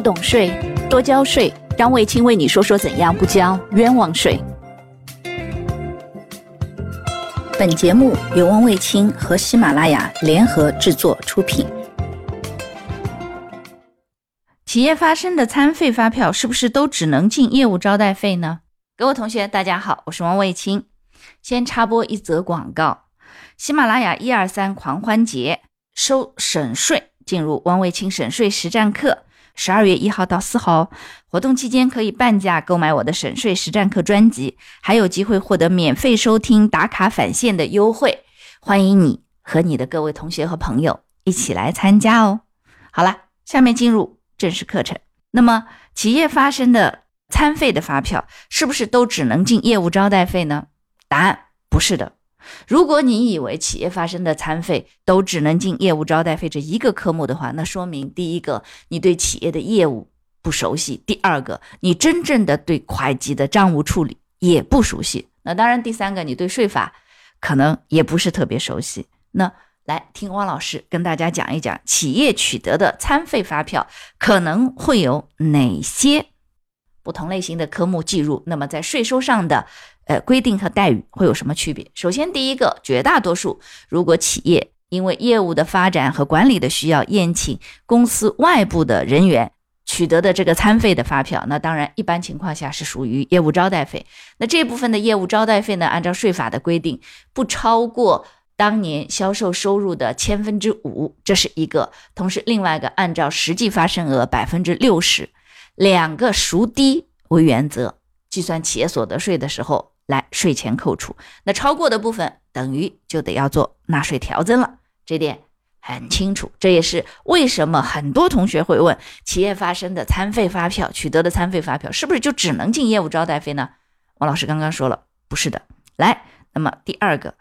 不懂税，多交税。张卫清为你说说怎样不交冤枉税。本节目由汪卫青和喜马拉雅联合制作出品。企业发生的餐费发票是不是都只能进业务招待费呢？各位同学，大家好，我是汪卫青。先插播一则广告：喜马拉雅一二三狂欢节收省税。进入汪卫清省税实战课，十二月一号到四号活动期间可以半价购买我的省税实战课专辑，还有机会获得免费收听打卡返现的优惠。欢迎你和你的各位同学和朋友一起来参加哦。好了，下面进入正式课程。那么，企业发生的餐费的发票是不是都只能进业务招待费呢？答案不是的。如果你以为企业发生的餐费都只能进业务招待费这一个科目的话，那说明第一个你对企业的业务不熟悉，第二个你真正的对会计的账务处理也不熟悉。那当然，第三个你对税法可能也不是特别熟悉。那来听汪老师跟大家讲一讲企业取得的餐费发票可能会有哪些不同类型的科目计入，那么在税收上的。呃，规定和待遇会有什么区别？首先，第一个，绝大多数如果企业因为业务的发展和管理的需要，宴请公司外部的人员取得的这个餐费的发票，那当然一般情况下是属于业务招待费。那这部分的业务招待费呢，按照税法的规定，不超过当年销售收入的千分之五，这是一个。同时，另外一个按照实际发生额百分之六十，两个孰低为原则，计算企业所得税的时候。来税前扣除，那超过的部分等于就得要做纳税调增了，这点很清楚。这也是为什么很多同学会问：企业发生的餐费发票取得的餐费发票，是不是就只能进业务招待费呢？王老师刚刚说了，不是的。来，那么第二个，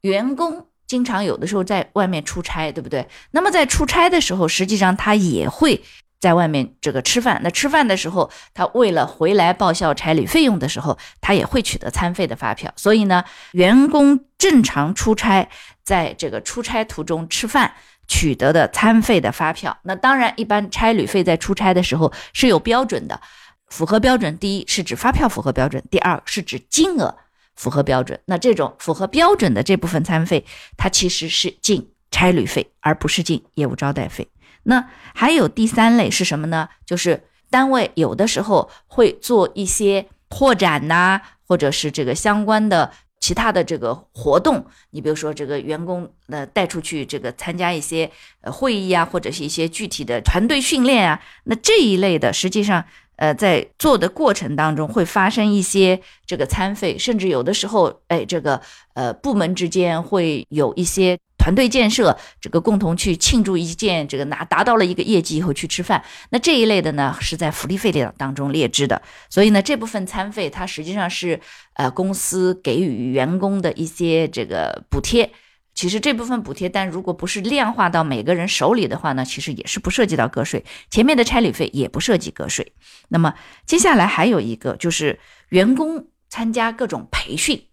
员工经常有的时候在外面出差，对不对？那么在出差的时候，实际上他也会。在外面这个吃饭，那吃饭的时候，他为了回来报销差旅费用的时候，他也会取得餐费的发票。所以呢，员工正常出差，在这个出差途中吃饭取得的餐费的发票，那当然一般差旅费在出差的时候是有标准的，符合标准。第一是指发票符合标准，第二是指金额符合标准。那这种符合标准的这部分餐费，它其实是进差旅费，而不是进业务招待费。那还有第三类是什么呢？就是单位有的时候会做一些拓展呐，或者是这个相关的其他的这个活动。你比如说这个员工呃带出去这个参加一些呃会议啊，或者是一些具体的团队训练啊。那这一类的实际上呃在做的过程当中会发生一些这个餐费，甚至有的时候哎这个呃部门之间会有一些。团队建设，这个共同去庆祝一件这个拿达到了一个业绩以后去吃饭，那这一类的呢是在福利费列当中列支的，所以呢这部分餐费它实际上是呃公司给予员工的一些这个补贴。其实这部分补贴，但如果不是量化到每个人手里的话呢，其实也是不涉及到个税。前面的差旅费也不涉及个税。那么接下来还有一个就是员工参加各种培训。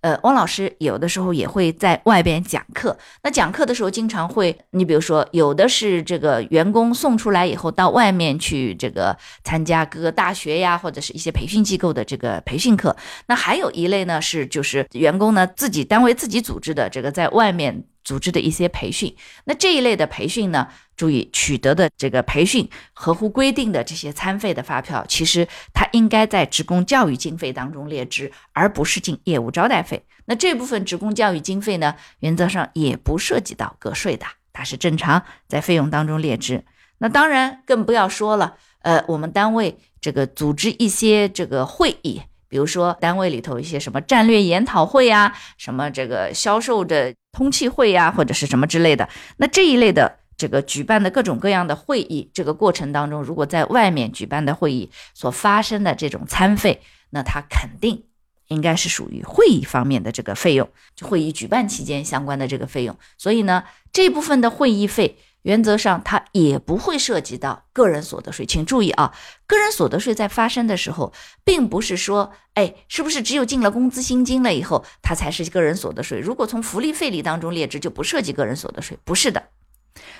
呃，汪老师有的时候也会在外边讲课。那讲课的时候，经常会，你比如说，有的是这个员工送出来以后，到外面去这个参加各个大学呀，或者是一些培训机构的这个培训课。那还有一类呢，是就是员工呢自己单位自己组织的这个在外面。组织的一些培训，那这一类的培训呢，注意取得的这个培训合乎规定的这些餐费的发票，其实它应该在职工教育经费当中列支，而不是进业务招待费。那这部分职工教育经费呢，原则上也不涉及到个税的，它是正常在费用当中列支。那当然更不要说了，呃，我们单位这个组织一些这个会议。比如说单位里头一些什么战略研讨会呀，什么这个销售的通气会呀，或者是什么之类的，那这一类的这个举办的各种各样的会议，这个过程当中，如果在外面举办的会议所发生的这种餐费，那它肯定应该是属于会议方面的这个费用，就会议举办期间相关的这个费用。所以呢，这部分的会议费。原则上，它也不会涉及到个人所得税。请注意啊，个人所得税在发生的时候，并不是说，哎，是不是只有进了工资薪金了以后，它才是个人所得税？如果从福利费里当中列支，就不涉及个人所得税，不是的。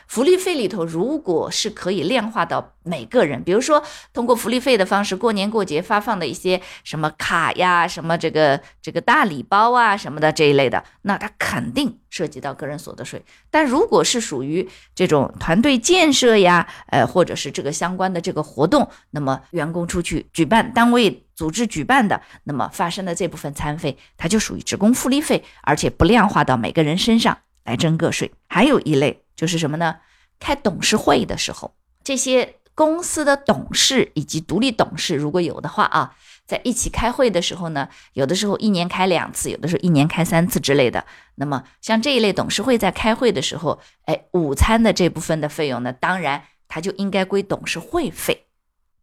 福利费里头，如果是可以量化到每个人，比如说通过福利费的方式，过年过节发放的一些什么卡呀、什么这个这个大礼包啊什么的这一类的，那它肯定涉及到个人所得税。但如果是属于这种团队建设呀，呃，或者是这个相关的这个活动，那么员工出去举办、单位组织举办的，那么发生的这部分餐费，它就属于职工福利费，而且不量化到每个人身上来征个税。还有一类。就是什么呢？开董事会的时候，这些公司的董事以及独立董事，如果有的话啊，在一起开会的时候呢，有的时候一年开两次，有的时候一年开三次之类的。那么像这一类董事会在开会的时候，哎，午餐的这部分的费用呢，当然它就应该归董事会费，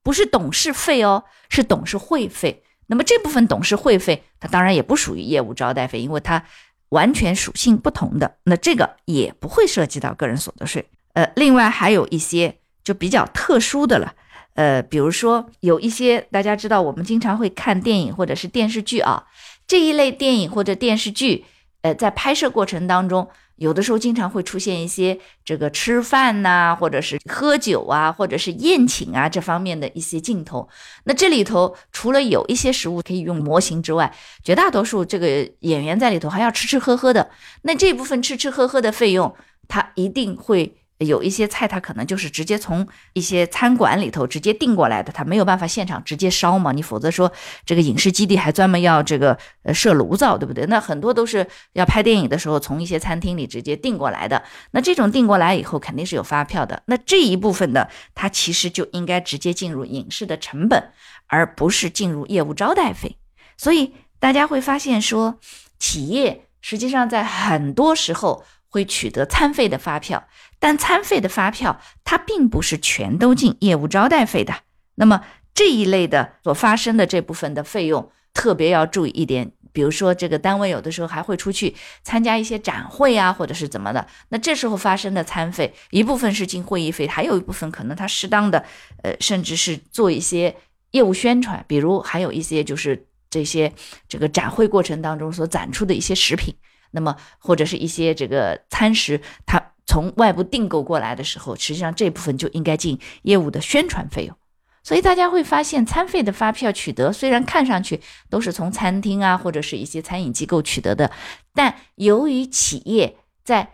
不是董事费哦，是董事会费。那么这部分董事会费，它当然也不属于业务招待费，因为它。完全属性不同的，那这个也不会涉及到个人所得税。呃，另外还有一些就比较特殊的了，呃，比如说有一些大家知道，我们经常会看电影或者是电视剧啊，这一类电影或者电视剧，呃，在拍摄过程当中。有的时候经常会出现一些这个吃饭呐，或者是喝酒啊，或者是宴请啊这方面的一些镜头。那这里头除了有一些食物可以用模型之外，绝大多数这个演员在里头还要吃吃喝喝的。那这部分吃吃喝喝的费用，他一定会。有一些菜，它可能就是直接从一些餐馆里头直接订过来的，它没有办法现场直接烧嘛。你否则说这个影视基地还专门要这个呃设炉灶，对不对？那很多都是要拍电影的时候从一些餐厅里直接订过来的。那这种订过来以后肯定是有发票的。那这一部分的，它其实就应该直接进入影视的成本，而不是进入业务招待费。所以大家会发现说，企业实际上在很多时候。会取得餐费的发票，但餐费的发票它并不是全都进业务招待费的。那么这一类的所发生的这部分的费用，特别要注意一点。比如说，这个单位有的时候还会出去参加一些展会啊，或者是怎么的。那这时候发生的餐费，一部分是进会议费，还有一部分可能他适当的，呃，甚至是做一些业务宣传。比如还有一些就是这些这个展会过程当中所展出的一些食品。那么或者是一些这个餐食，它从外部订购过来的时候，实际上这部分就应该进业务的宣传费用。所以大家会发现，餐费的发票取得虽然看上去都是从餐厅啊或者是一些餐饮机构取得的，但由于企业在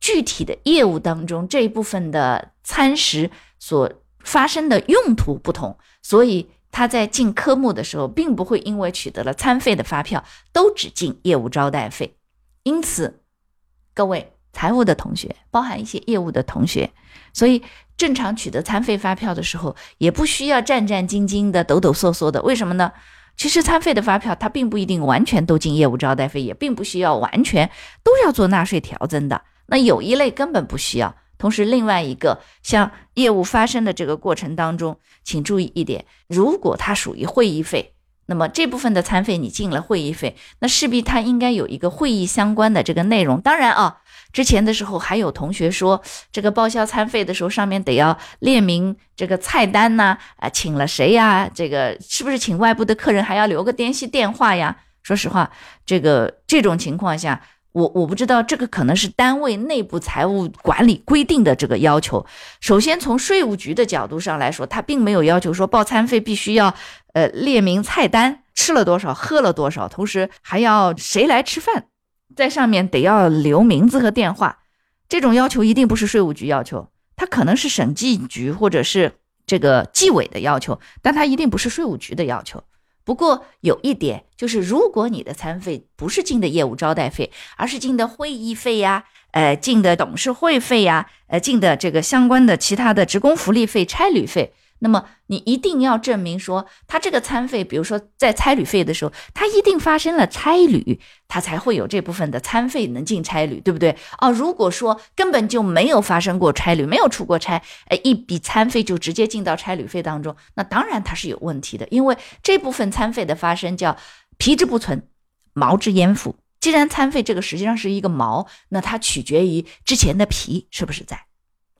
具体的业务当中这一部分的餐食所发生的用途不同，所以他在进科目的时候，并不会因为取得了餐费的发票都只进业务招待费。因此，各位财务的同学，包含一些业务的同学，所以正常取得餐费发票的时候，也不需要战战兢兢的、抖抖嗦嗦的。为什么呢？其实餐费的发票，它并不一定完全都进业务招待费，也并不需要完全都要做纳税调增的。那有一类根本不需要。同时，另外一个像业务发生的这个过程当中，请注意一点：如果它属于会议费。那么这部分的餐费你进了会议费，那势必它应该有一个会议相关的这个内容。当然啊，之前的时候还有同学说，这个报销餐费的时候上面得要列明这个菜单呐，啊，请了谁呀？这个是不是请外部的客人还要留个联系电话呀？说实话，这个这种情况下。我我不知道这个可能是单位内部财务管理规定的这个要求。首先从税务局的角度上来说，他并没有要求说报餐费必须要呃列明菜单吃了多少喝了多少，同时还要谁来吃饭，在上面得要留名字和电话。这种要求一定不是税务局要求，它可能是审计局或者是这个纪委的要求，但它一定不是税务局的要求。不过有一点就是，如果你的餐费不是进的业务招待费，而是进的会议费呀，呃，进的董事会费呀，呃，进的这个相关的其他的职工福利费、差旅费。那么你一定要证明说，他这个餐费，比如说在差旅费的时候，他一定发生了差旅，他才会有这部分的餐费能进差旅，对不对？哦，如果说根本就没有发生过差旅，没有出过差，哎，一笔餐费就直接进到差旅费当中，那当然它是有问题的，因为这部分餐费的发生叫皮之不存，毛之焉附。既然餐费这个实际上是一个毛，那它取决于之前的皮是不是在。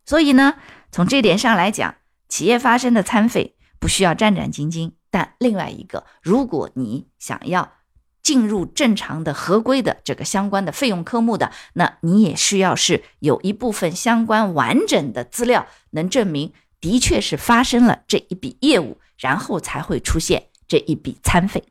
所以呢，从这点上来讲。企业发生的餐费不需要战战兢兢，但另外一个，如果你想要进入正常的合规的这个相关的费用科目的，那你也需要是有一部分相关完整的资料，能证明的确是发生了这一笔业务，然后才会出现这一笔餐费。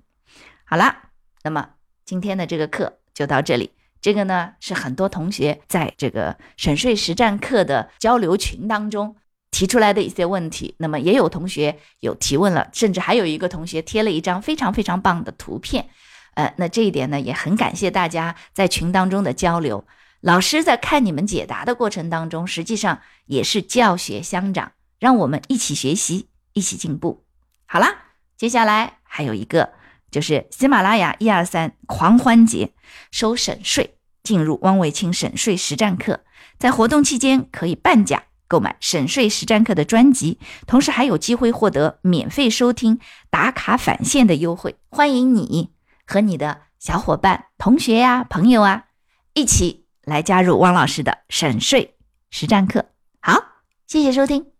好啦，那么今天的这个课就到这里。这个呢是很多同学在这个省税实战课的交流群当中提出来的一些问题。那么也有同学有提问了，甚至还有一个同学贴了一张非常非常棒的图片。呃，那这一点呢，也很感谢大家在群当中的交流。老师在看你们解答的过程当中，实际上也是教学相长，让我们一起学习，一起进步。好啦，接下来还有一个，就是喜马拉雅一二三狂欢节收省税，进入汪卫清省税实战课，在活动期间可以半价购买省税实战课的专辑，同时还有机会获得免费收听打卡返现的优惠，欢迎你。和你的小伙伴、同学呀、朋友啊，一起来加入汪老师的省税实战课。好，谢谢收听。